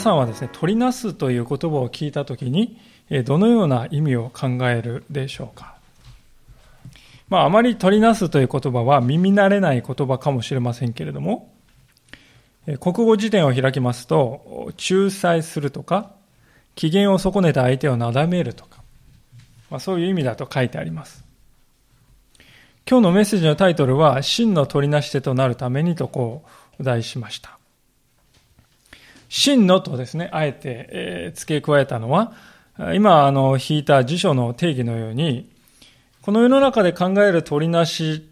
さんはですね、取りなすという言葉を聞いたときに、どのような意味を考えるでしょうか。まあ、あまり取りなすという言葉は耳慣れない言葉かもしれませんけれども、国語辞典を開きますと、仲裁するとか、機嫌を損ねた相手をなだめるとか、まあ、そういう意味だと書いてあります。今日のメッセージのタイトルは、真の取りなし手となるためにとこう題しました。真のとですね、あえて、付け加えたのは、今、あの、引いた辞書の定義のように、この世の中で考える取りなし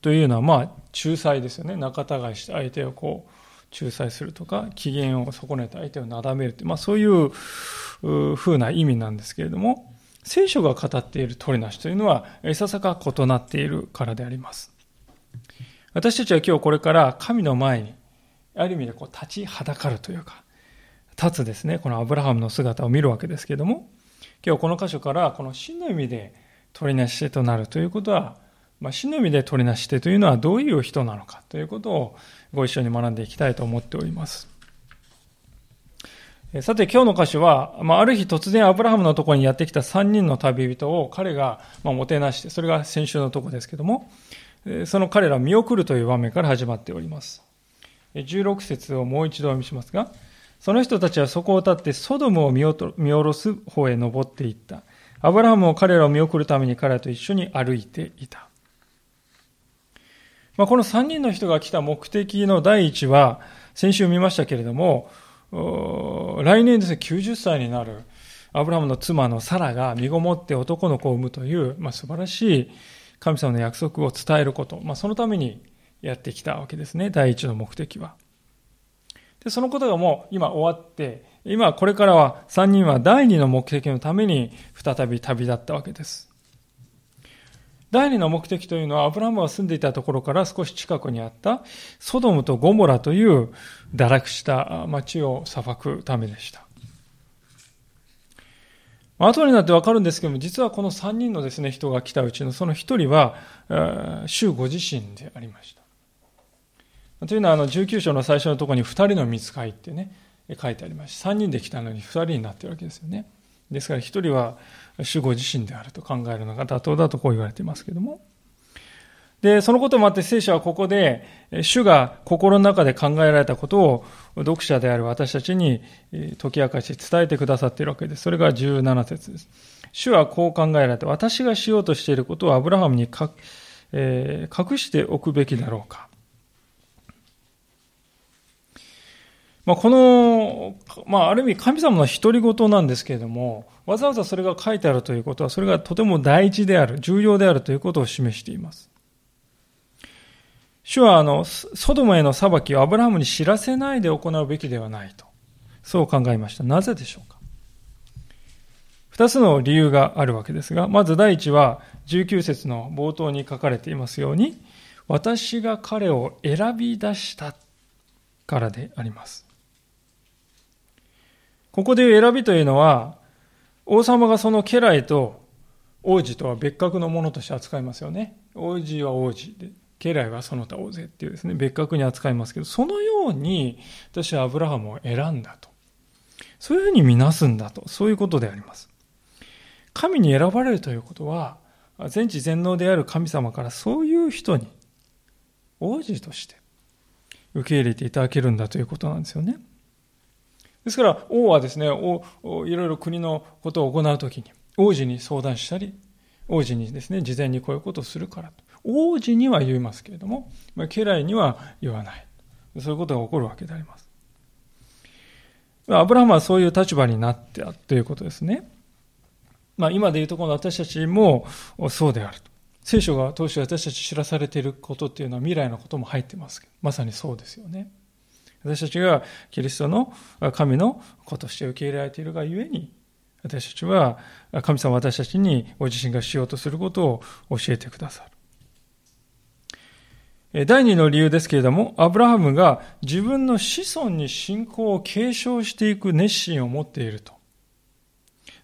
というのは、まあ、仲裁ですよね。仲違いして相手をこう、仲裁するとか、機嫌を損ねた相手をなだめるという、まあ、そういうふうな意味なんですけれども、聖書が語っている取りなしというのは、いささか異なっているからであります。私たちは今日これから神の前に、ある意味でこう立ちはだかるというか、立つですね、このアブラハムの姿を見るわけですけれども、今日この箇所からこの真の意味で取りなし手となるということは、まあ、真の意味で取りなし手というのはどういう人なのかということをご一緒に学んでいきたいと思っております。さて今日の箇所は、まあ、ある日突然アブラハムのところにやってきた3人の旅人を彼が、まあ、もてなして、それが先週のとこですけども、その彼らを見送るという場面から始まっております。16節をもう一度お見せしますが、その人たちはそこを立ってソドムを見下ろす方へ登っていった。アブラハムも彼らを見送るために彼らと一緒に歩いていた。まあ、この3人の人が来た目的の第一は、先週見ましたけれども、来年ですね、90歳になるアブラハムの妻のサラが身ごもって男の子を産むという、まあ、素晴らしい神様の約束を伝えること、まあ、そのためにやってきたわけですね、第一の目的は。で、そのことがもう今終わって、今これからは3人は第二の目的のために再び旅立ったわけです。第二の目的というのは、アブラハムが住んでいたところから少し近くにあった、ソドムとゴモラという堕落した町を裁くためでした。後になってわかるんですけども、実はこの3人のですね、人が来たうちのその1人は、主ご自身でありました。というのは、あの、19章の最初のところに2人の見つかいってね、書いてありますし、3人で来たのに2人になってるわけですよね。ですから1人は主語自身であると考えるのが妥当だとこう言われていますけども。で、そのこともあって聖書はここで、主が心の中で考えられたことを読者である私たちに解き明かし伝えてくださっているわけです。それが17節です。主はこう考えられた。私がしようとしていることをアブラハムに、隠しておくべきだろうか。まあ、この、まあ、ある意味神様の独り言なんですけれども、わざわざそれが書いてあるということは、それがとても大事である、重要であるということを示しています。主は、あの、ソドムへの裁きをアブラハムに知らせないで行うべきではないと。そう考えました。なぜでしょうか二つの理由があるわけですが、まず第一は、19節の冒頭に書かれていますように、私が彼を選び出したからであります。ここでいう選びというのは、王様がその家来と王子とは別格のものとして扱いますよね。王子は王子で、家来はその他大勢っていうですね、別格に扱いますけど、そのように私はアブラハムを選んだと。そういうふうに見なすんだと。そういうことであります。神に選ばれるということは、全知全能である神様からそういう人に王子として受け入れていただけるんだということなんですよね。ですから、王はですね、いろいろ国のことを行うときに、王子に相談したり、王子にですね、事前にこういうことをするからと。王子には言いますけれどもま、家来には言わない。そういうことが起こるわけであります。アブラハムはそういう立場になってあということですね。まあ、今でいうところの私たちもそうであると。聖書が当初私たち知らされていることっていうのは未来のことも入ってますけど、まさにそうですよね。私たちがキリストの神の子として受け入れられているがゆえに、私たちは神様私たちにご自身がしようとすることを教えてくださる。第二の理由ですけれども、アブラハムが自分の子孫に信仰を継承していく熱心を持っていると。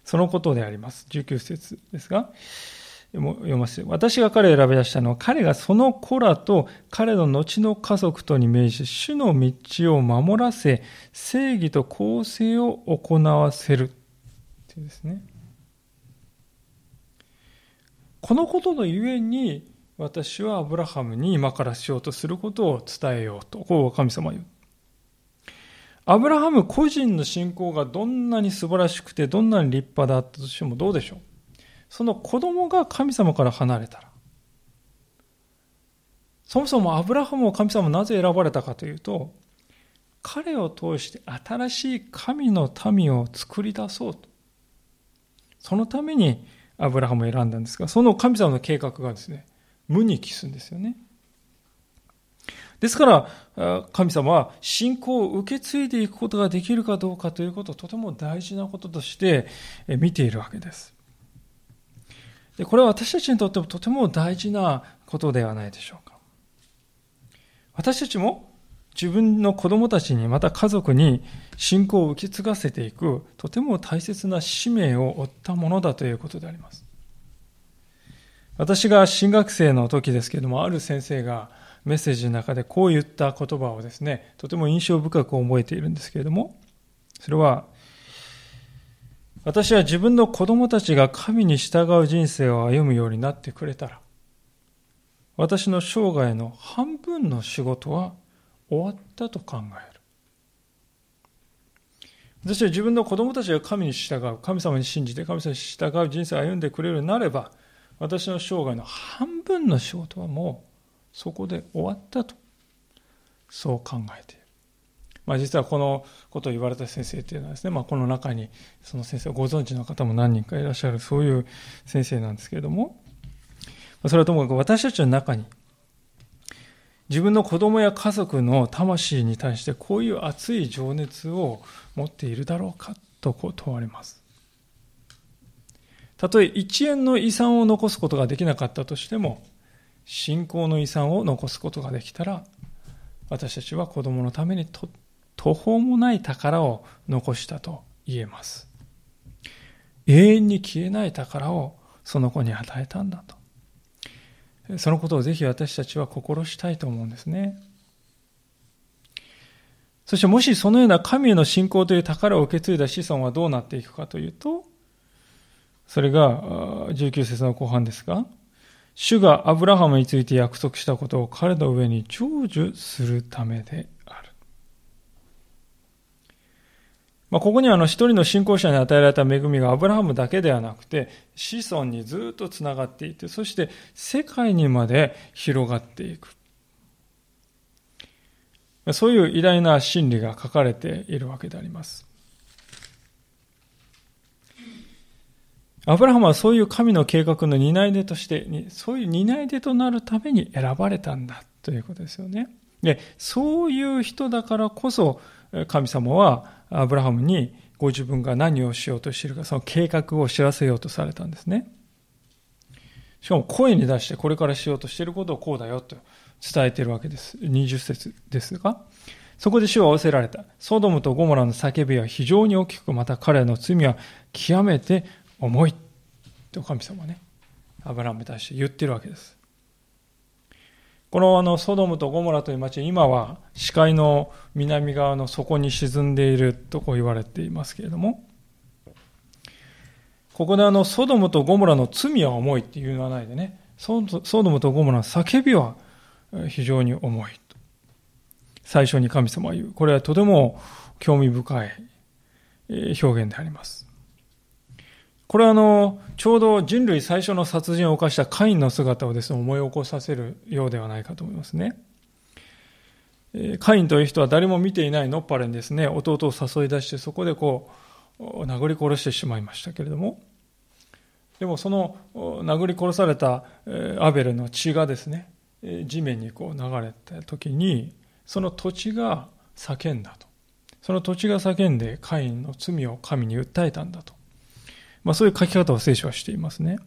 そのことであります。19節ですが、読ます。私が彼を選び出したのは、彼がその子らと彼の後の家族とに命じ、主の道を守らせ、正義と公正を行わせる。っていうですね。このことのゆえに、私はアブラハムに今からしようとすることを伝えようと、こう神様は言う。アブラハム個人の信仰がどんなに素晴らしくて、どんなに立派だったとしてもどうでしょう？その子供が神様から離れたら。そもそもアブラハムを神様なぜ選ばれたかというと、彼を通して新しい神の民を作り出そうと。そのためにアブラハムを選んだんですが、その神様の計画がですね、無に帰すんですよね。ですから、神様は信仰を受け継いでいくことができるかどうかということをとても大事なこととして見ているわけです。でこれは私たちにとってもとても大事なことではないでしょうか。私たちも自分の子供たちにまた家族に信仰を受け継がせていくとても大切な使命を負ったものだということであります。私が新学生の時ですけれども、ある先生がメッセージの中でこう言った言葉をですね、とても印象深く覚えているんですけれども、それは、私は自分の子供たちが神に従う人生を歩むようになってくれたら、私の生涯の半分の仕事は終わったと考える。私は自分の子供たちが神に従う、神様に信じて神様に従う人生を歩んでくれるようになれば、私の生涯の半分の仕事はもうそこで終わったと、そう考えている。まあ、実はこのことを言われた先生っていうのはですね、まあ、この中にその先生をご存知の方も何人かいらっしゃる、そういう先生なんですけれども、それはともかく私たちの中に、自分の子供や家族の魂に対してこういう熱い情熱を持っているだろうかとこう問われます。たとえ1円の遺産を残すことができなかったとしても、信仰の遺産を残すことができたら私たちは子供のためにとって途方もない宝を残したと言えます。永遠に消えない宝をその子に与えたんだと。そのことをぜひ私たちは心したいと思うんですね。そしてもしそのような神への信仰という宝を受け継いだ子孫はどうなっていくかというとそれが19節の後半ですが主がアブラハムについて約束したことを彼の上に成就するためである。まあ、ここにあの一人の信仰者に与えられた恵みがアブラハムだけではなくて子孫にずっとつながっていてそして世界にまで広がっていく。そういう偉大な真理が書かれているわけであります。アブラハムはそういう神の計画の担い手として、そういう担い手となるために選ばれたんだということですよね。で、そういう人だからこそ、神様はアブラハムにご自分が何をしようとしているか、その計画を知らせようとされたんですね。しかも声に出してこれからしようとしていることをこうだよと伝えているわけです。20節ですが、そこで主は仰せられた。ソドムとゴモラの叫びは非常に大きく、また彼らの罪は極めて重いと神様ねアブラハムに対して言ってるわけですこのあのソドムとゴモラという町今は視界の南側の底に沈んでいるとこう言われていますけれどもここであのソドムとゴモラの罪は重いっていうのはないでねソドムとゴモラの叫びは非常に重いと。最初に神様は言う。これはとても興味深い表現であります。これはあの、ちょうど人類最初の殺人を犯したカインの姿をですね、思い起こさせるようではないかと思いますね。カインという人は誰も見ていないのっぱれにですね、弟を誘い出してそこでこう、殴り殺してしまいましたけれども、でもその殴り殺されたアベルの血がですね、地面にこう流れた時に、その土地が叫んだと。その土地が叫んでカインの罪を神に訴えたんだと。まあ、そういう書き方を聖書はしていますね。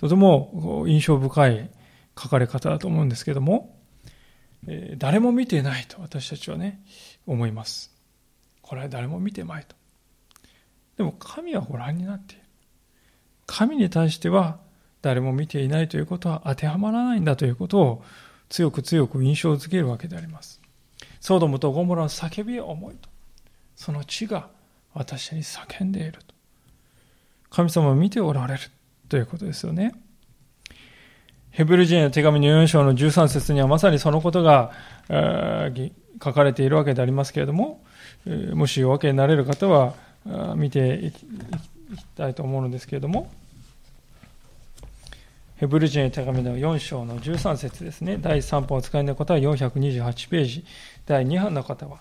とても印象深い書かれ方だと思うんですけども、えー、誰も見てないと私たちはね、思います。これは誰も見てないと。でも神はご覧になっている。神に対しては誰も見ていないということは当てはまらないんだということを強く強く印象づけるわけであります。ソードムとゴモラの叫びを思いと、その地が私に叫んでいると。神様を見ておられるということですよね。ヘブル人への手紙の4章の13節にはまさにそのことが、書かれているわけでありますけれども、もしお分けになれる方は見ていきたいと思うのですけれども、ヘブル人への手紙の4章の13節ですね。第3本を使いの方は428ページ。第2版の方は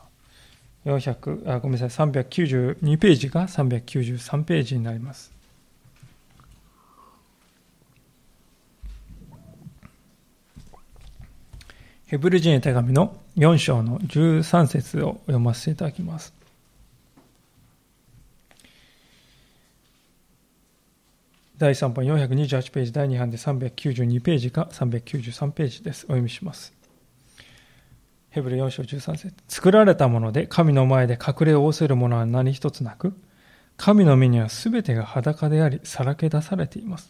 400あごめんなさい392ページが393ページになります。ヘブル人へ手紙の4章の13節を読ませていただきます。第3版428ページ、第2版で392ページか393ページです。お読みします。ヘブル4章13節作られたもので神の前で隠れを仰せるものは何一つなく、神の目には全てが裸であり、さらけ出されています。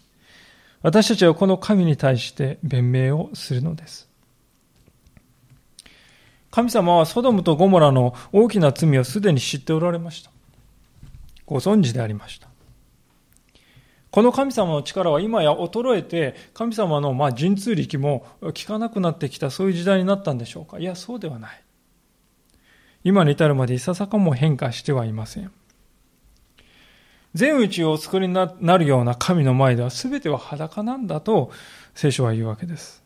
私たちはこの神に対して弁明をするのです。神様はソドムとゴモラの大きな罪をすでに知っておられました。ご存知でありました。この神様の力は今や衰えて、神様のま神通力も効かなくなってきた、そういう時代になったんでしょうかいや、そうではない。今に至るまでいささかも変化してはいません。全宇宙をお作りになるような神の前では全ては裸なんだと聖書は言うわけです。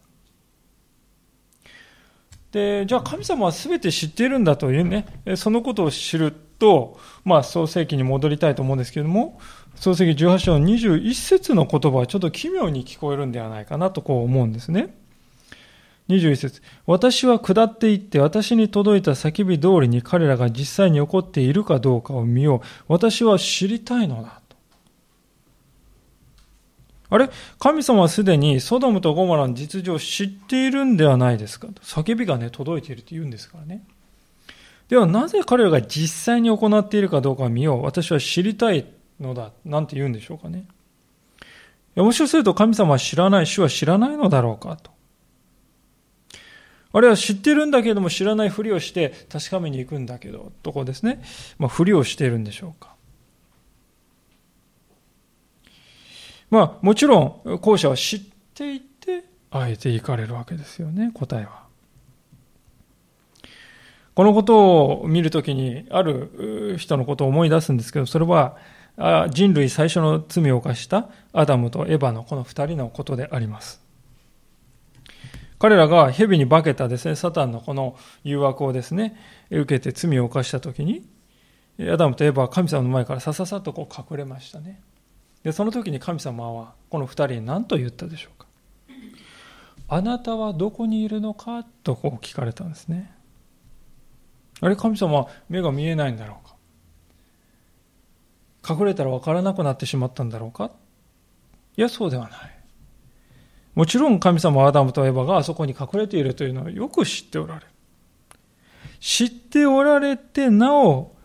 で、じゃあ神様は全て知っているんだというね、そのことを知ると、まあ創世記に戻りたいと思うんですけれども、創世記18章の21節の言葉はちょっと奇妙に聞こえるんではないかなとこう思うんですね。21節私は下っていって私に届いた叫び通りに彼らが実際に起こっているかどうかを見よう。私は知りたいのだ。あれ？神様はすでにソドムとゴモラの実情を知っているんではないですか？と叫びがね、届いていると言うんですからね。ではなぜ彼らが実際に行っているかどうかを見よう。私は知りたいのだ。なんて言うんでしょうかね。もしかすると神様は知らない、主は知らないのだろうかと。あるいは知ってるんだけれども知らないふりをして確かめに行くんだけど、とこですね。まあ、ふりをしているんでしょうか。まあ、もちろん、後者は知っていて、あえて行かれるわけですよね、答えは。このことを見るときに、ある人のことを思い出すんですけど、それは、人類最初の罪を犯したアダムとエバのこの二人のことであります。彼らが蛇に化けたですね、サタンのこの誘惑をですね、受けて罪を犯したときに、アダムとエバは神様の前からさささっとこう隠れましたね。で、その時に神様はこの二人に何と言ったでしょうか？あなたはどこにいるのか？とこう聞かれたんですね。あれ、神様は目が見えないんだろうか？隠れたら分からなくなってしまったんだろうか？いや、そうではない。もちろん神様アダムとエバがあそこに隠れているというのはよく知っておられる。知っておられてなお、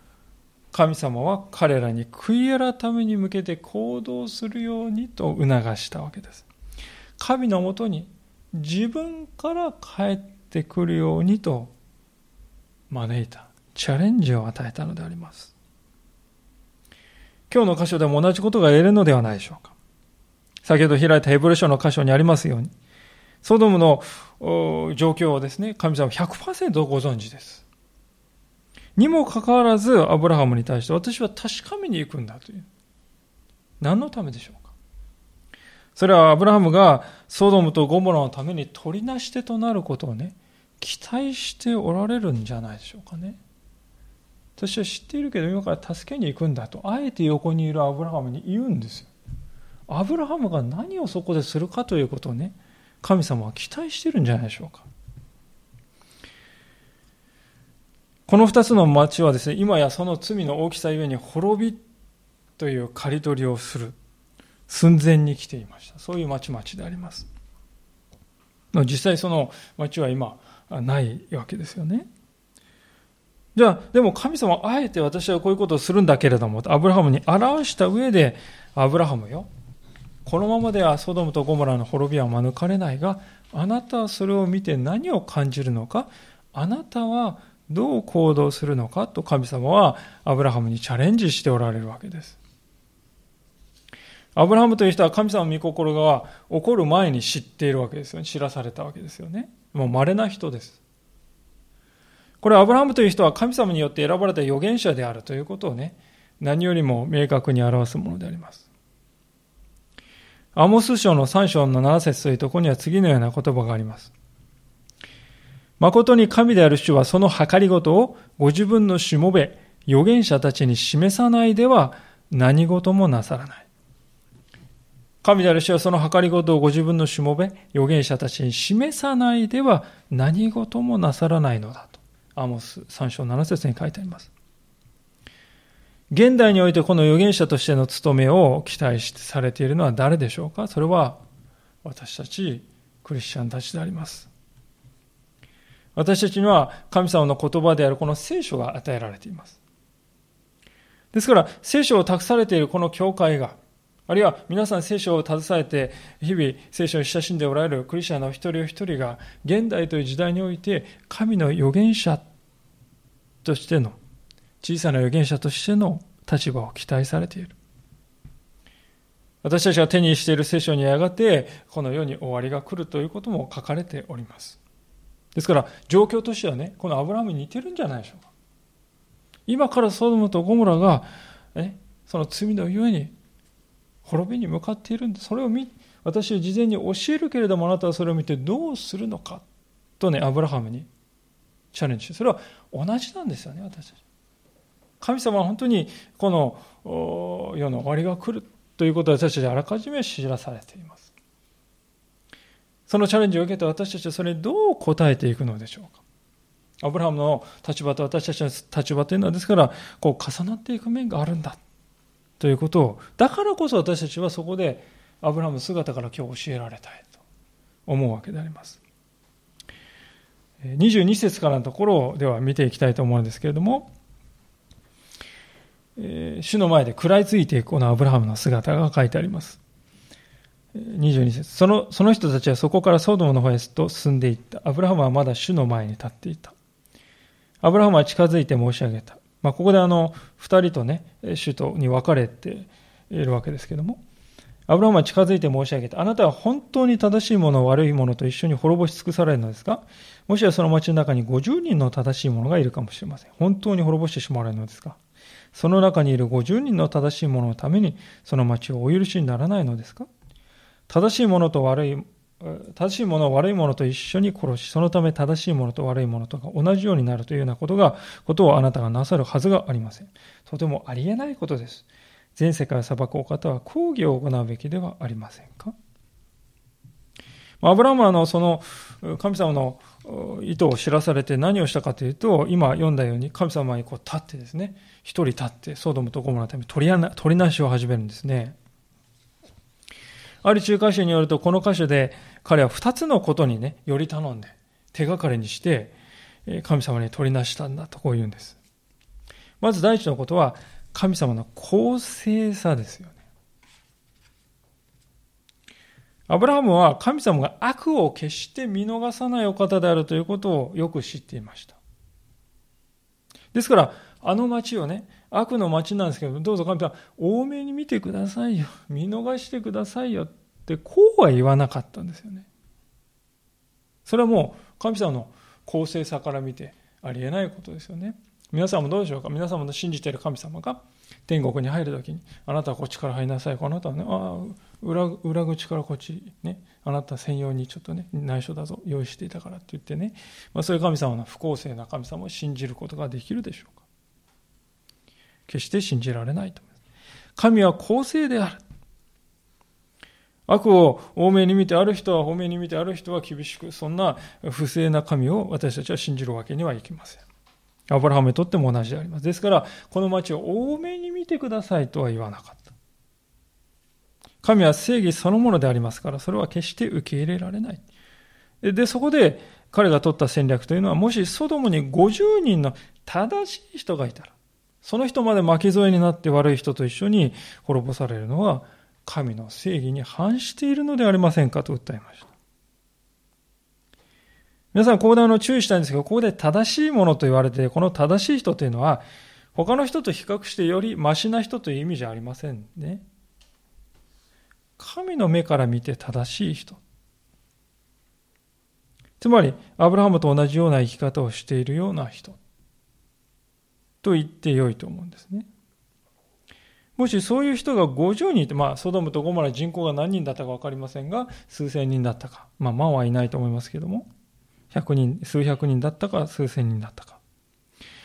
神様は彼らに悔い改めに向けて行動するようにと促したわけです。神のもとに自分から帰ってくるようにと招いた、チャレンジを与えたのであります。今日の箇所でも同じことが言えるのではないでしょうか。先ほど開いたヘブル書の箇所にありますように、ソドムの状況をですね、神様100%ご存知です。にもかかわらず、アブラハムに対して私は確かめに行くんだという。何のためでしょうか？それはアブラハムがソドムとゴモラのために取りなし手となることをね、期待しておられるんじゃないでしょうかね。私は知っているけど今から助けに行くんだとあえて横にいるアブラハムに言うんですよアブラハムが何をそこでするかということをね神様は期待してるんじゃないでしょうかこの2つの町はですね今やその罪の大きさゆえに滅びという刈り取りをする。寸前に来ていました。そういう町々であります。実際その町は今ないわけですよね。じゃあ、でも神様あえて私はこういうことをするんだけれども、アブラハムに表した上で、アブラハムよ。このままではソドムとゴモラの滅びは免れないが、あなたはそれを見て何を感じるのか、あなたはどう行動するのかと神様はアブラハムにチャレンジしておられるわけです。アブラハムという人は神様の御心が起こる前に知っているわけですよね。知らされたわけですよね。もう稀な人です。これアブラハムという人は神様によって選ばれた預言者であるということをね、何よりも明確に表すものであります。アモス書の3章の7節というところには次のような言葉があります。誠に神である主はその計りごとをご自分のしもべ、預言者たちに示さないでは何事もなさらない。神である主はその計りごとをご自分のしもべ、預言者たちに示さないでは何事もなさらないのだと。アモス3章7節に書いてあります。現代においてこの預言者としての務めを期待されているのは誰でしょうか？それは私たちクリスチャンたちであります。私たちには神様の言葉であるこの聖書が与えられています。ですから聖書を託されているこの教会があるいは皆さん聖書を携えて日々聖書に親しんでおられるクリスチャンの一人お一人が現代という時代において神の預言者としての小さな預言者としての立場を期待されている。私たちが手にしている聖書にやがてこの世に終わりが来るということも書かれております。ですから状況としてはね、このアブラハムに似てるんじゃないでしょうか。今からソドムとゴモラが、ね、その罪のゆえに滅びに向かっているんでそれを見私は事前に教えるけれどもあなたはそれを見てどうするのかとねアブラハムにチャレンジそれは同じなんですよね私たち神様は本当にこの世の終わりが来るということを私たちあらかじめ知らされていますそのチャレンジを受けて私たちはそれにどう答えていくのでしょうか？アブラハムの立場と私たちの立場というのはですからこう重なっていく面があるんだということを、だからこそ私たちはそこでアブラハムの姿から今日教えられたいと思うわけであります。22節からのところでは見ていきたいと思うんですけれども、え主の前で食らいついていくこのアブラハムの姿が書いてあります。22節そのその人たちはそこからソドムの方へと進んでいった。アブラハムはまだ主の前に立っていた。アブラハムは近づいて申し上げた。まあ、ここであの2人とね、首都に分かれているわけですけども、アブラハムは近づいて申し上げた。あなたは本当に正しいもの、悪いものと一緒に滅ぼし尽くされるのですか？もしやその町の中に50人の正しいものがいるかもしれません。本当に滅ぼしてしまわれるのですか？その中にいる50人の正しいもののために、その町をお許しにならないのですか？正しいものと悪い正しいもの悪いものと一緒に殺し、そのため正しいものと悪いものとが同じようになるというようなことが、ことをあなたがなさるはずがありません。とてもありえないことです。全世界を裁くお方は抗議を行うべきではありませんか？アブラムはのその神様の意図を知らされて何をしたかというと、今読んだように神様にこう立ってですね、一人立って、ソドムとゴモのために取り取りなしを始めるんですね。ある中華書によると、この箇所で彼は二つのことにね、より頼んで、手がかりにして、神様に取りなしたんだとこう言うんです。まず第一のことは、神様の公正さですよね。アブラハムは神様が悪を決して見逃さないお方であるということをよく知っていました。ですから、あの町をね、悪の町なんですけど、どうぞ神様、多めに見てくださいよ。見逃してくださいよって、こうは言わなかったんですよね。それはもう神様の公正さから見てありえないことですよね。皆さんもどうでしょうか？皆様の信じている神様が天国に入るときに、あなたはこっちから入りなさい。あなたはね、あ裏裏口からこっち、ね、あなた専用にちょっとね、内緒だぞ、用意していたからって言ってね、まあ、そういう神様の不公正な神様を信じることができるでしょうか？決して信じられないと。神は公正である。悪を多めに見てある人は多めに見てある人は厳しく、そんな不正な神を私たちは信じるわけにはいきません。アブラハムにとっても同じであります。ですから、この町を多めに見てくださいとは言わなかった。神は正義そのものでありますから、それは決して受け入れられない。で、そこで彼が取った戦略というのは、もしソドムに50人の正しい人がいたら、その人まで巻き添えになって悪い人と一緒に滅ぼされるのは神の正義に反しているのではありませんかと訴えました。皆さん、ここであの注意したいんですけど、ここで正しいものと言われて、この正しい人というのは、他の人と比較してよりマシな人という意味じゃありませんね。神の目から見て正しい人。つまり、アブラハムと同じような生き方をしているような人。と言ってよいと思うんですね。もしそういう人が50人いて、まあ、ソドムとゴモラ人口が何人だったか分かりませんが、数千人だったか。まあ、万はいないと思いますけども、100人、数百人だったか、数千人だったか。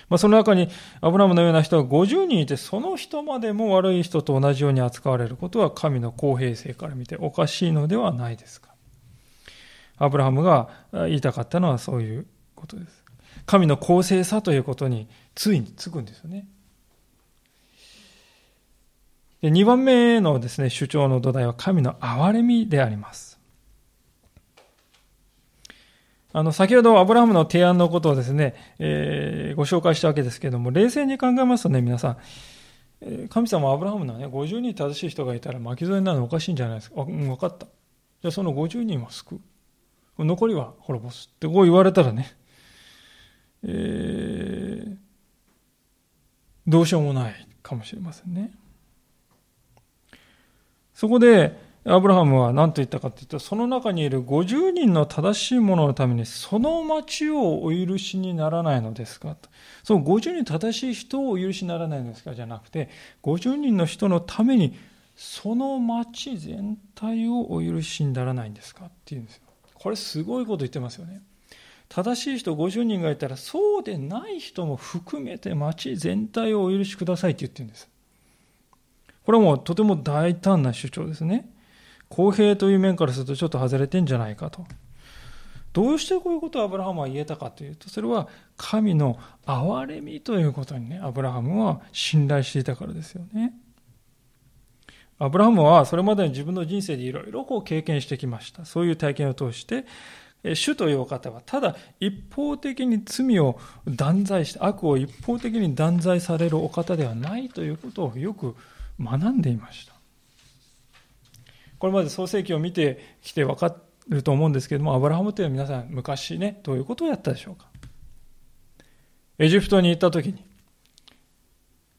まあ、その中にアブラムのような人が50人いて、その人までも悪い人と同じように扱われることは神の公平性から見ておかしいのではないですか。アブラハムが言いたかったのはそういうことです。神の公正さということについにつくんですよね。で2番目のですね、主張の土台は神の憐れみであります。あの、先ほどアブラハムの提案のことをですね、えー、ご紹介したわけですけれども、冷静に考えますとね、皆さん、神様アブラハムのね、50人正しい人がいたら巻き添えになるのおかしいんじゃないですか？うん、分かった。じゃあその50人は救う。残りは滅ぼす。ってこう言われたらね、え、どうしようもないかもしれませんね。そこで、アブラハムは何と言ったかというと、その中にいる50人の正しいもののために、その町をお許しにならないのですかと。その50人正しい人をお許しにならないのですかじゃなくて、50人の人のために、その町全体をお許しにならないんですかっていうんですよ。これすごいこと言ってますよね。正しい人50人がいたら、そうでない人も含めて町全体をお許しくださいって言ってるんです。これはもうとても大胆な主張ですね。公平という面からするとちょっと外れてんじゃないかと。どうしてこういうことをアブラハムは言えたかというと、それは神の憐れみということにね、アブラハムは信頼していたからですよね。アブラハムはそれまでに自分の人生でいろいろこう経験してきました。そういう体験を通して、主というお方はただ一方的に罪を断罪して悪を一方的に断罪されるお方ではないということをよく学んでいました。これまで創世記を見てきて分かると思うんですけども、アブラハムというのは皆さん昔ね、どういうことをやったでしょうか。エジプトに行った時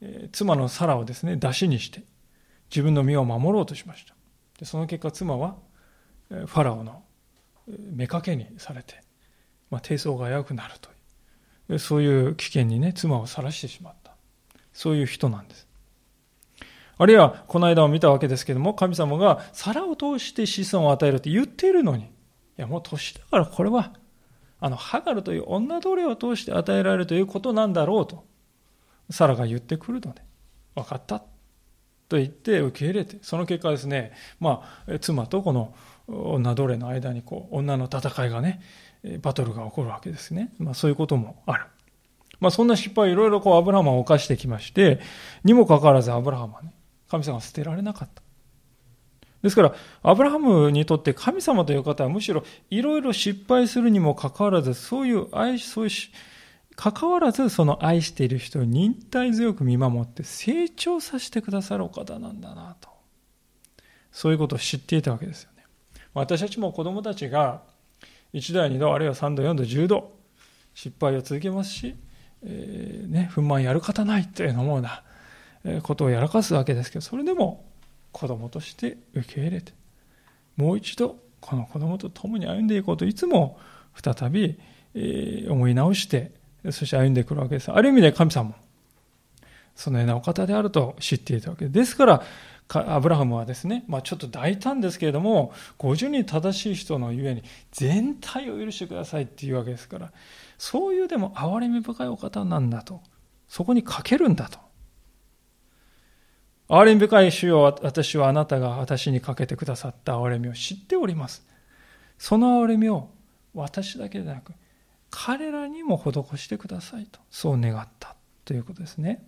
に、妻のサラをですね、出しにして、自分の身を守ろうとしました。でその結果、妻は、ファラオの妾にされて、まあ、低層が危うくなるという、そういう危険にね、妻を晒してしまった。そういう人なんです。あるいは、この間を見たわけですけども、神様が皿を通して子孫を与えるって言っているのに、いや、もう年だからこれは、あの、ハガルという女奴隷を通して与えられるということなんだろうと、サラが言ってくるので、分かった。と言って受け入れて、その結果ですね、まあ、妻とこの女奴隷の間にこう、女の戦いがね、バトルが起こるわけですね。まあ、そういうこともある。まあ、そんな失敗をいろいろこう、アブラハムは犯してきまして、にもかかわらずアブラハムはね、神様は捨てられなかった。ですから、アブラハムにとって神様という方はむしろいろいろ失敗するにもかかわらず、そういう愛し、そういうかかわらずその愛している人を忍耐強く見守って成長させてくださるお方なんだなと。そういうことを知っていたわけですよ。私たちも子供たちが1度や2度あるいは3度4度10度失敗を続けますし、えー、ね、不満やる方ないというようなことをやらかすわけですけど、それでも子供として受け入れて、もう一度この子供と共に歩んでいこうといつも再び思い直して、そして歩んでくるわけです。ある意味で神様そのようなお方であると知っていたわけです。ですから、アブラハムはですね、まあ、ちょっと大胆ですけれども、50人正しい人のゆえに全体を許してくださいっていうわけですから、そういうでも憐れみ深いお方なんだと。そこにかけるんだと。憐れみ深い主よ私はあなたが私にかけてくださった憐れみを知っております。その憐れみを私だけでなく、彼らにも施してくださいと、そう願ったということですね。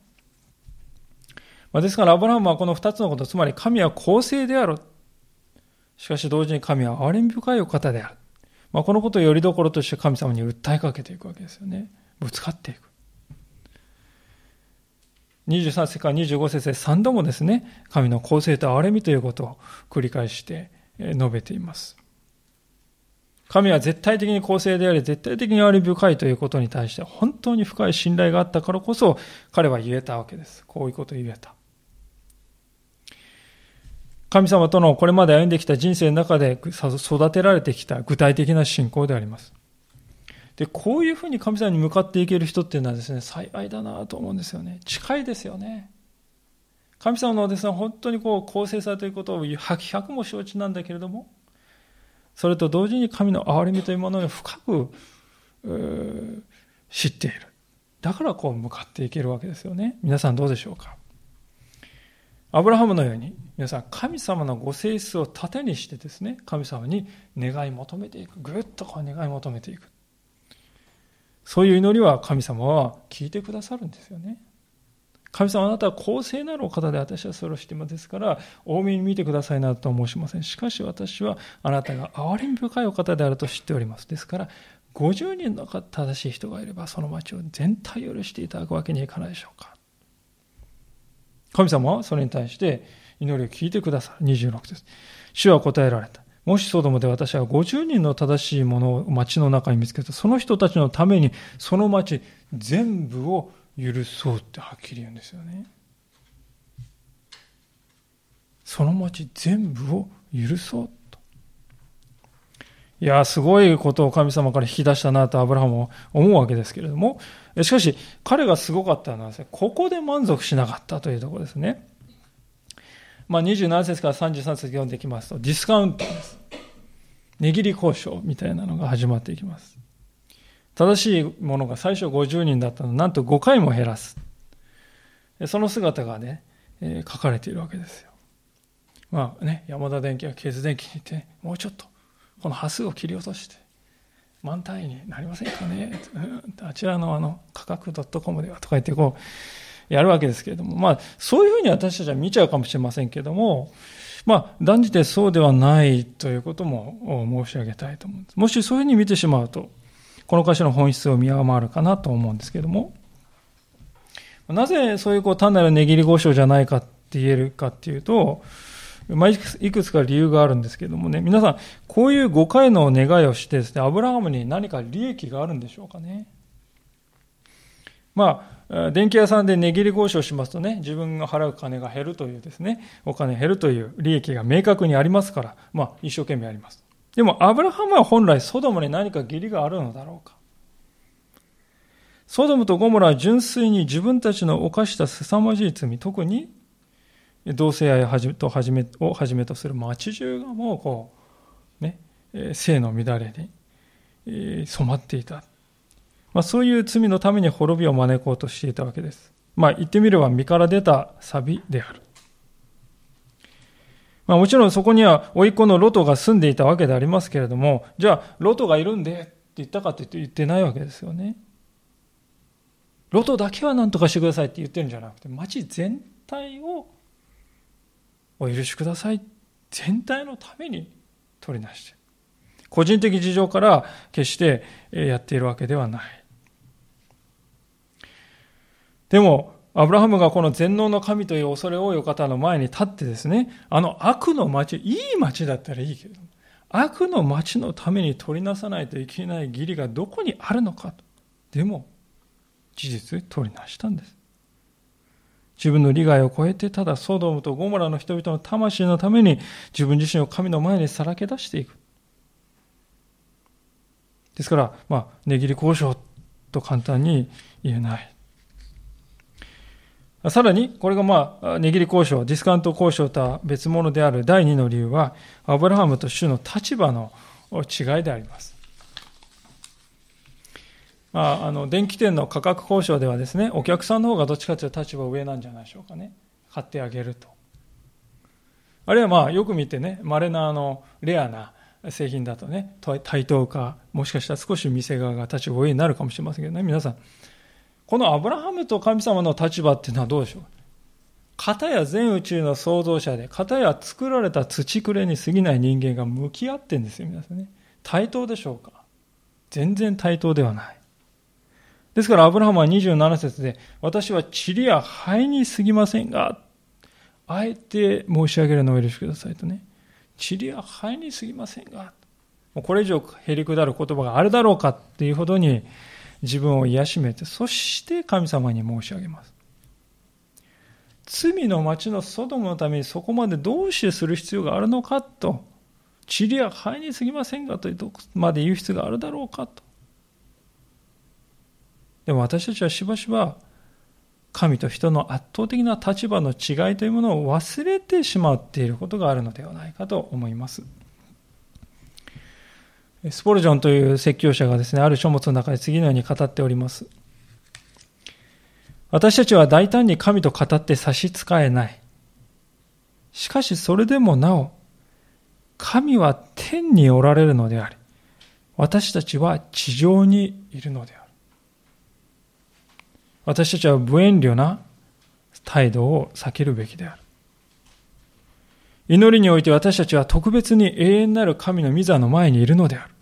ですから、アブラハムはこの二つのこと、つまり神は公正である。しかし同時に神は憐れみ深いお方である。まあ、このことをよりどころとして神様に訴えかけていくわけですよね。ぶつかっていく。23節から25節で3度もですね、神の公正と憐れみということを繰り返して述べています。神は絶対的に公正であり、絶対的に憐れみ深いということに対して本当に深い信頼があったからこそ彼は言えたわけです。こういうことを言えた。神様とのこれまで歩んできた人生の中で育てられてきた具体的な信仰であります。で、こういうふうに神様に向かっていける人っていうのはですね、幸いだなと思うんですよね。近いですよね。神様のですね、本当にこう、公正さということを百も承知なんだけれども、それと同時に神の憐れみというものを深く知っている。だからこう向かっていけるわけですよね。皆さんどうでしょうか？アブラハムのように、皆さん、神様のご性質を盾にしてですね、神様に願い求めていく。ぐっとこう願い求めていく。そういう祈りは神様は聞いてくださるんですよね。神様あなたは公正なるお方で私はそれをしていますから、多めに見てくださいなどと申しません。しかし私はあなたが憐れみ深いお方であると知っております。ですから、50人の正しい人がいれば、その町を全体許していただくわけにはいかないでしょうか。神様はそれに対して祈りを聞いてくださる。26です。主は答えられた。もしソドムで私は50人の正しいものを町の中に見つけた、その人たちのためにその町全部を許そうってはっきり言うんですよね。その町全部を許そうと。いや、すごいことを神様から引き出したなとアブラハムは思うわけですけれども、しかし彼がすごかったのはですね、ここで満足しなかったというところですね。まあ、27節から33節読んでいきますと、ディスカウントです。値切り交渉みたいなのが始まっていきます。正しいものが最初50人だったのなんと5回も減らす。その姿がね、え、書かれているわけですよ。まあね、山田電機はケーズ電機に行って、もうちょっと、この端数を切り落として、満単位になりませんかね、あちらのあの価格 .com ではとか言ってこう、やるわけですけれども、まあ、そういうふうに私たちは見ちゃうかもしれませんけれども、まあ、断じてそうではないということも申し上げたいと思うんです。もしそういうふうに見てしまうと、この箇所の本質を見誤るかなと思うんですけれども、なぜそういうこう単なる値切り交渉じゃないかって言えるかっていうと、まあ、いくつか理由があるんですけどもね、皆さん、こういう5回の願いをしてですね、アブラハムに何か利益があるんでしょうかね。まあ、電気屋さんで値切り交渉しますとね、自分が払う金が減るというですね、お金減るという利益が明確にありますから、まあ、一生懸命やります。でも、アブラハムは本来ソドムに何か義理があるのだろうか。ソドムとゴモラは純粋に自分たちの犯した凄まじい罪、特に同性愛をはじめとはじめをはじめとする町中がもうこう、ね、性の乱れに染まっていた。まあ、そういう罪のために滅びを招こうとしていたわけです。まあ、言ってみれば身から出たサビである。まあ、もちろんそこには甥っ子のロトが住んでいたわけでありますけれども、じゃあ、ロトがいるんでって言ったかって言ってないわけですよね。ロトだけは何とかしてくださいって言ってるんじゃなくて、町全体をお許しください。全体のために取りなして。個人的事情から決してやっているわけではない。でも、アブラハムがこの全能の神という恐れ多いお方の前に立ってですね、あの悪の町、いい町だったらいいけれども、悪の町のために取りなさないといけない義理がどこにあるのかと。でも、事実取りなしたんです。自分の利害を超えて、ただソドムとゴモラの人々の魂のために自分自身を神の前にさらけ出していく。ですから、まあ、値切り交渉と簡単に言えない。さらに、これがまあ、値切り交渉、ディスカウント交渉とは別物である第二の理由は、アブラハムと主の立場の違いであります。まあ、あの、電気店の価格交渉ではですね、お客さんの方がどっちかというと立場上なんじゃないでしょうかね。買ってあげると。あるいはまあ、よく見てね、稀なあの、レアな製品だとね、対等か、もしかしたら少し店側が立場上になるかもしれませんけどね、皆さん、このアブラハムと神様の立場っていうのはどうでしょう？片や全宇宙の創造者で、片や作られた土くれに過ぎない人間が向き合ってんですよ、皆さんね。対等でしょうか？全然対等ではない。ですからアブラハムは27節で、私は塵や灰に過ぎませんが、あえて申し上げるのを許しくださいとね。塵や灰に過ぎませんが、もうこれ以上へりくだる言葉があるだろうかっていうほどに自分を癒しめて、そして神様に申し上げます。罪の町のソドムのためにそこまでどうしてする必要があるのかと、塵や灰に過ぎませんがというとまで言う必要があるだろうかと。でも私たちはしばしば神と人の圧倒的な立場の違いというものを忘れてしまっていることがあるのではないかと思います。スポルジョンという説教者がですね、ある書物の中で次のように語っております。私たちは大胆に神と語って差し支えない。しかしそれでもなお、神は天におられるのであり、私たちは地上にいるのである。私たちは無遠慮な態度を避けるべきである。祈りにおいて私たちは特別に永遠なる神の御座の前にいるのである。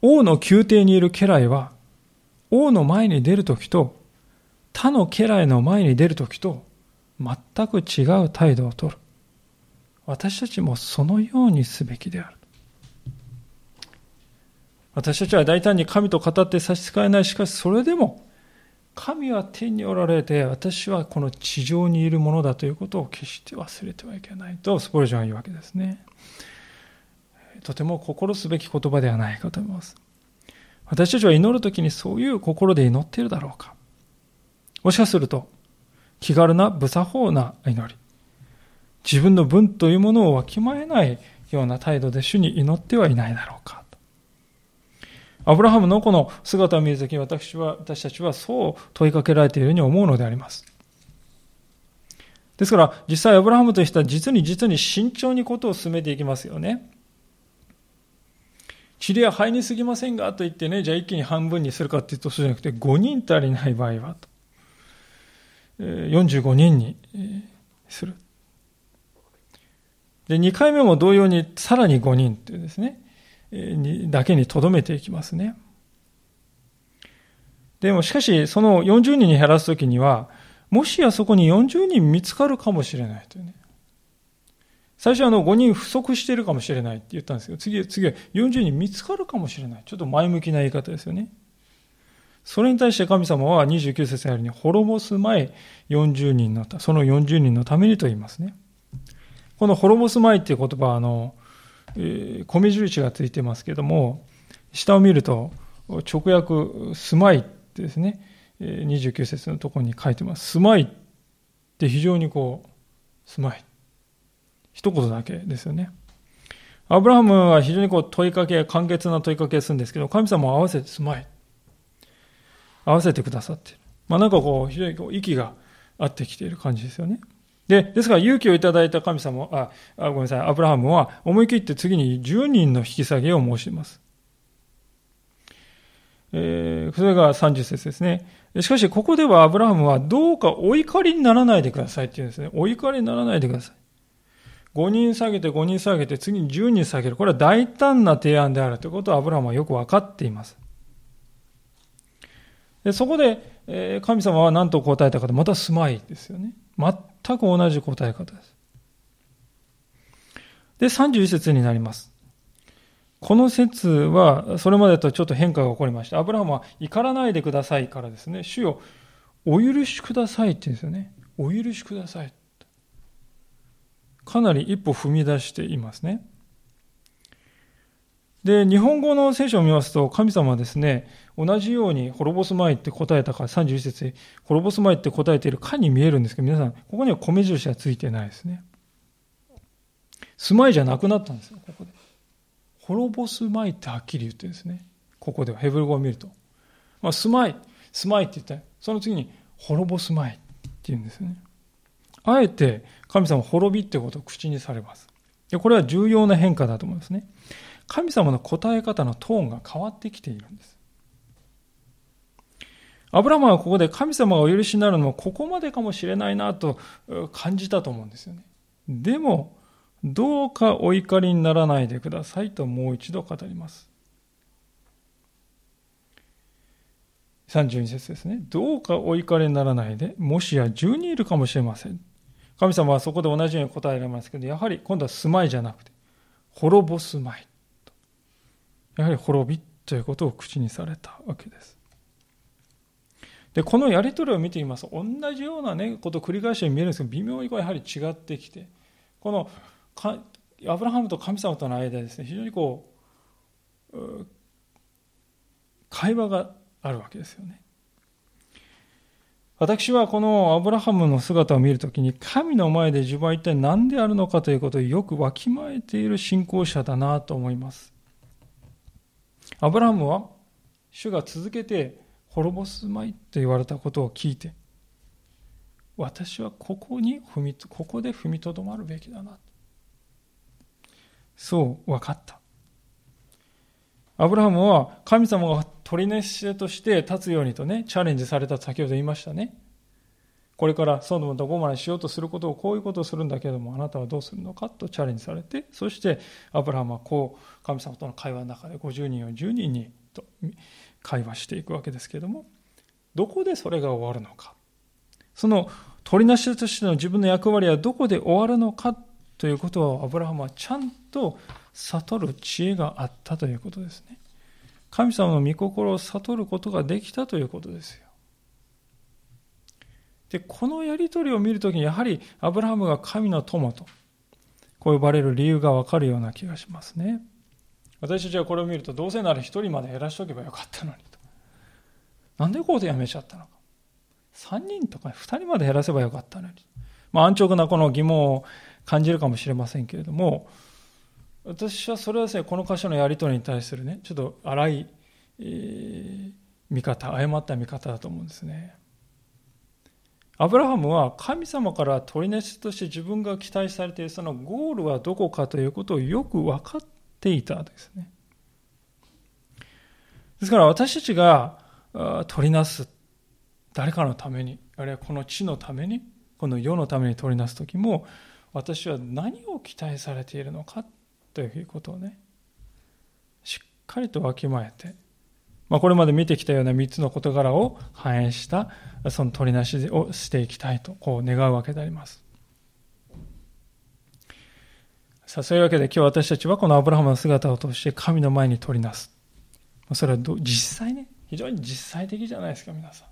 王の宮廷にいる家来は、王の前に出るときと、他の家来の前に出るときと、全く違う態度をとる。私たちもそのようにすべきである。私たちは大胆に神と語って差し支えない。しかし、それでも、神は天におられて、私はこの地上にいるものだということを決して忘れてはいけないと、スポルジョンは言うわけですね。とても心すべき言葉ではないかと思います。私たちは祈るときにそういう心で祈っているだろうか。もしかすると、気軽な無作法な祈り、自分の分というものをわきまえないような態度で主に祈ってはいないだろうか。アブラハムのこの姿を見るときに私は、私たちはそう問いかけられているように思うのであります。ですから、実際アブラハムという人は実に実に慎重にことを進めていきますよね。塵は灰に過ぎませんがと言ってね、じゃあ一気に半分にするかっていうと、そうじゃなくて5人足りない場合はと。45人にする。で、2回目も同様にさらに5人っていうですね。にだけにとどめていきますね。でもしかし、その40人に減らすときには、もしやそこに40人見つかるかもしれないというね。最初はあの5人不足しているかもしれないって言ったんですけど、次、次は40人見つかるかもしれない。ちょっと前向きな言い方ですよね。それに対して神様は29節にあるように、滅ぼす前40人の、その40人のためにと言いますね。この滅ぼす前っていう言葉は、あの、米印がついてますけども、下を見ると、直訳、住まいってですね、29節のところに書いてます。住まいって非常にこう、住まい。一言だけですよね。アブラハムは非常にこう問いかけ、簡潔な問いかけするんですけど、神様も合わせて住まい。合わせてくださっている。まあなんかこう、非常にこう息が合ってきている感じですよね。で、ですから勇気をいただいた神様、あ、あごめんなさい、アブラハムは思い切って次に10人の引き下げを申します。えー、それが30節ですね。しかし、ここではアブラハムはどうかお怒りにならないでくださいって言うんですね。お怒りにならないでください。5人下げて5人下げて次に10人下げる。これは大胆な提案であるということをアブラハムはよく分かっています。でそこで、えー、神様は何と答えたかと、また住まいですよね。全く同じ答え方です。で、31節になります。この説は、それまでとちょっと変化が起こりました。アブラハムは怒らないでくださいからですね、主よ、お許しくださいって言うんですよね。お許しください。かなり一歩踏み出していますね。で、日本語の聖書を見ますと、神様はですね、同じように滅ぼす前って答えたから、31節で滅ぼす前って答えているかに見えるんですけど、皆さん、ここには米印はついてないですね。住まいじゃなくなったんですよ、ここで。滅ぼす前ってはっきり言ってるんですね。ここでは、ヘブル語を見ると。まあ、住まい、住まいって言ったら、その次に滅ぼす前って言うんですね。あえて神様滅びってことを口にされます。でこれは重要な変化だと思いますね。神様の答え方のトーンが変わってきているんです。アブラマはここで神様がお許しになるのもここまでかもしれないなと感じたと思うんですよね。でも、どうかお怒りにならないでくださいともう一度語ります。32節ですね。どうかお怒りにならないで、もしや10人いるかもしれません。神様はそこで同じように答えられますけど、やはり今度は住まいじゃなくて、滅ぼすまい。やはり滅びということを口にされたわけです。で、このやり取りを見てみますと、同じような、ね、ことを繰り返して見えるんですけど、微妙にこれやはり違ってきて、このアブラハムと神様との間ですね、非常にこう、会話があるわけですよね。私はこのアブラハムの姿を見るときに、神の前で自分は一体何であるのかということをよくわきまえている信仰者だなと思います。アブラハムは、主が続けて滅ぼすまいと言われたことを聞いて、私はここに踏み、ここで踏みとどまるべきだな。そう分かった。アブラハムは神様が取り主として立つようにとね、チャレンジされた先ほど言いましたね。これからソドムとゴマラにしようとすることをこういうことをするんだけれども、あなたはどうするのかとチャレンジされて、そしてアブラハムはこう、神様との会話の中で50人を10人にと会話していくわけですけれども、どこでそれが終わるのか。その取りなしとしての自分の役割はどこで終わるのかということをアブラハムはちゃんと悟る知恵があったということですね。神様の御心を悟ることができたということですよ。で、このやりとりを見るときに、やはりアブラハムが神の友と、こう呼ばれる理由がわかるような気がしますね。私たちはこれを見ると、どうせなら一人まで減らしておけばよかったのにと。なんでこうでやめちゃったのか。3人とか2人まで減らせばよかったのに。まあ、安直なこの疑問を感じるかもしれませんけれども、私はそれはですね、この箇所のやり取りに対するね、ちょっと荒い、えー、見方、誤った見方だと思うんですね。アブラハムは神様から取り主として自分が期待されているそのゴールはどこかということをよく分かってていたですね。ですから私たちが取りなす誰かのために、あるいはこの地のために、この世のために取りなす時も、私は何を期待されているのかということをね、しっかりとわきまえて、まあ、これまで見てきたような3つの事柄を反映した、その取りなしをしていきたいと、こう願うわけであります。さあ、そういうわけで今日私たちはこのアブラハムの姿を通して神の前に取りなす。それは実際ね、非常に実際的じゃないですか、皆さん。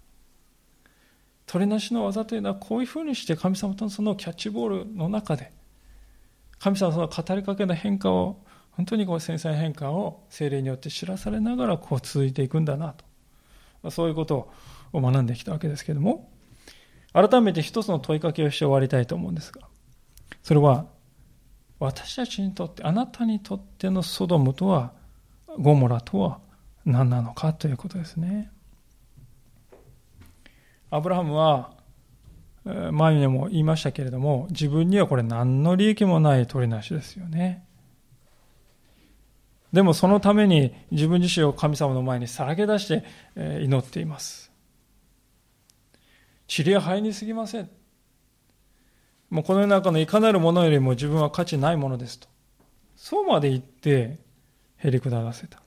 取りなしの技というのはこういうふうにして神様とのそのキャッチボールの中で神様その語りかけの変化を、本当にこう繊細な変化を精霊によって知らされながらこう続いていくんだなと。そういうことを学んできたわけですけれども、改めて一つの問いかけをして終わりたいと思うんですが、それは、私たちにとって、あなたにとってのソドムとは、ゴモラとは何なのかということですね。アブラハムは前にも言いましたけれども、自分にはこれ何の利益もない取りなしですよね。でもそのために自分自身を神様の前にさらけ出して祈っています。塵は灰にすぎません。もうこの世の中のいかなるものよりも自分は価値ないものですと。そうまで言ってへりくだらせた。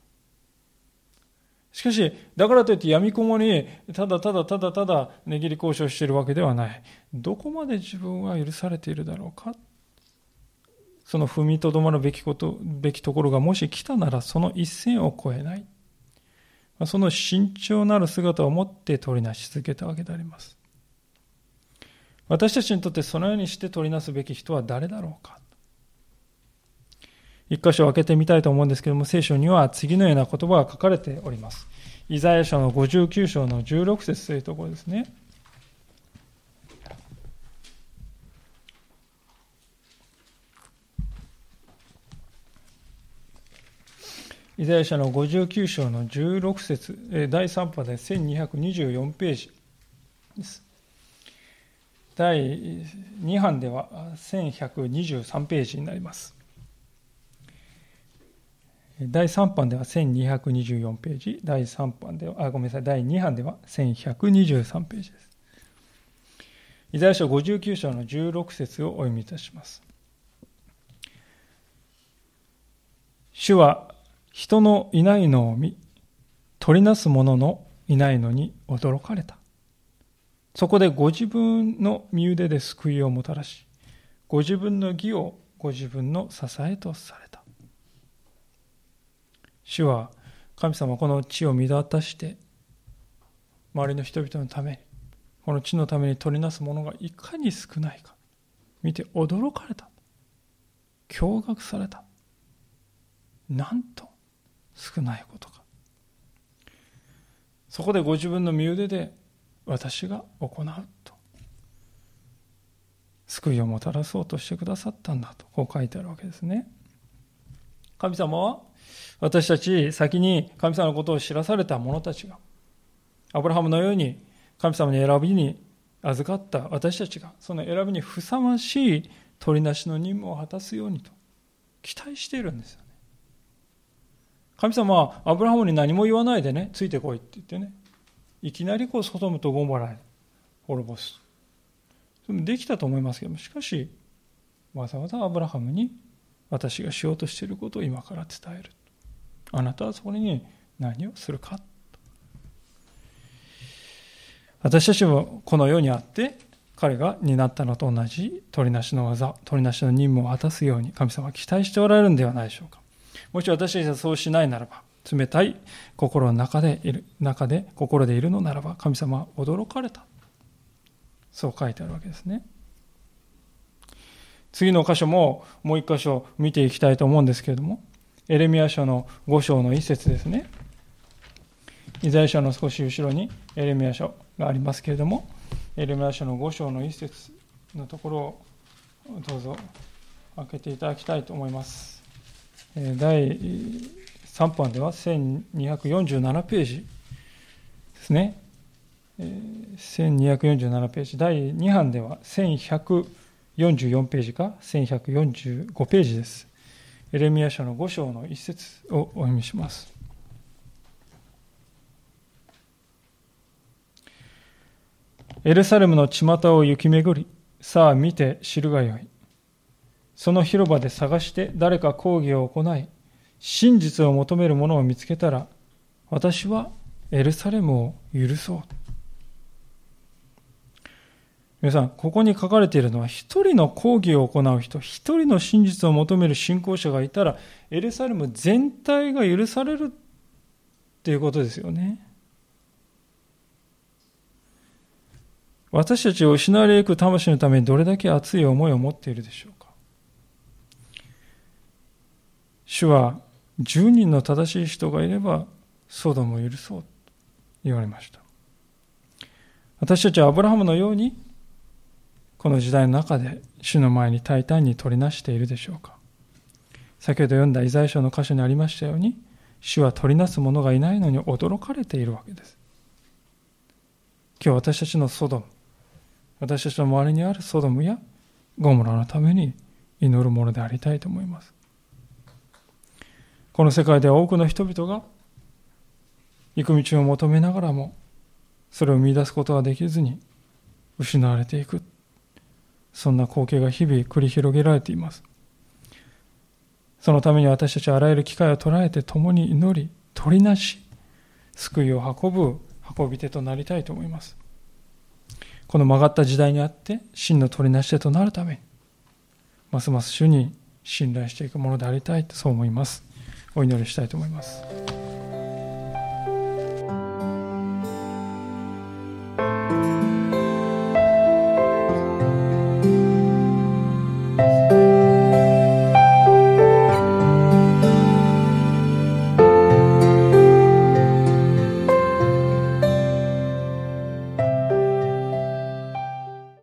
しかし、だからといって闇雲にただただただただ値切り交渉しているわけではない。どこまで自分は許されているだろうかその踏みとどまるべきこと、べきところがもし来たならその一線を越えない。その慎重なる姿を持って取りなし続けたわけであります。私たちにとってそのようにして取りなすべき人は誰だろうか一箇所開けてみたいと思うんですけども、聖書には次のような言葉が書かれております。イザヤ書の59章の16節というところですね。イザヤ書の59章の16節第3波で1224ページです。第2版では1123ページになります。第3版では1224ページ、第3版では、あ、ごめんなさい、第2版では1123ページです。イザヤ書59章の16節をお読みいたします。主は人のいないのを見、取りなす者のいないのに驚かれた。そこでご自分の身腕で救いをもたらし、ご自分の義をご自分の支えとされた。主は神様この地を見渡して、周りの人々のために、この地のために取りなすものがいかに少ないか、見て驚かれた。驚愕された。なんと少ないことか。そこでご自分の身腕で私が行うと。救いをもたらそうとしてくださったんだと、こう書いてあるわけですね。神様は私たち先に神様のことを知らされた者たちが、アブラハムのように神様に選びに預かった私たちが、その選びにふさわしい取りなしの任務を果たすようにと期待しているんですよね。神様はアブラハムに何も言わないでね、ついてこいって言ってね、いきなりこうソドムとゴモラ滅ぼす。できたと思いますけども、しかし、わざわざアブラハムに私がしようとしていることを今から伝える。あなたはそこに何をするか。私たちもこの世にあって、彼が担ったのと同じ取りなしの技、取りなしの任務を果たすように神様は期待しておられるんではないでしょうか。もし私たちがそうしないならば、冷たい心の中でいる、中で心でいるのならば、神様は驚かれた。そう書いてあるわけですね。次の箇所ももう一箇所見ていきたいと思うんですけれども、エレミア書の5章の一節ですね。イザヤ書の少し後ろにエレミア書がありますけれども、エレミア書の5章の一節のところをどうぞ開けていただきたいと思います。第3版では1247ページですね。1247ページ、第2版では1144ページか1145ページです。エレミア書の5章の一節をお読みします。エルサレムの巷を行き巡り、さあ見て知るがよい。その広場で探して誰か講義を行い、真実を求める者を見つけたら、私はエルサレムを許そう。皆さん、ここに書かれているのは、一人の講義を行う人、一人の真実を求める信仰者がいたら、エルサレム全体が許されるっていうことですよね。私たちを失われゆく魂のためにどれだけ熱い思いを持っているでしょうか。主は10人の正しい人がいれば、ソドムを許そうと言われました。私たちはアブラハムのように、この時代の中で主の前に大胆に取りなしているでしょうか。先ほど読んだイザヤ書の箇所にありましたように、主は取りなす者がいないのに驚かれているわけです。今日私たちのソドム、私たちの周りにあるソドムやゴムラのために祈るものでありたいと思います。この世界では多くの人々が行く道を求めながらもそれを見出すことができずに失われていく。そんな光景が日々繰り広げられています。そのために私たちはあらゆる機会を捉えて共に祈り取りなし救いを運ぶ運び手となりたいと思います。この曲がった時代にあって真の取りなし手となるためにますます主に信頼していくものでありたいとそう思います。お祈りしたいと思います。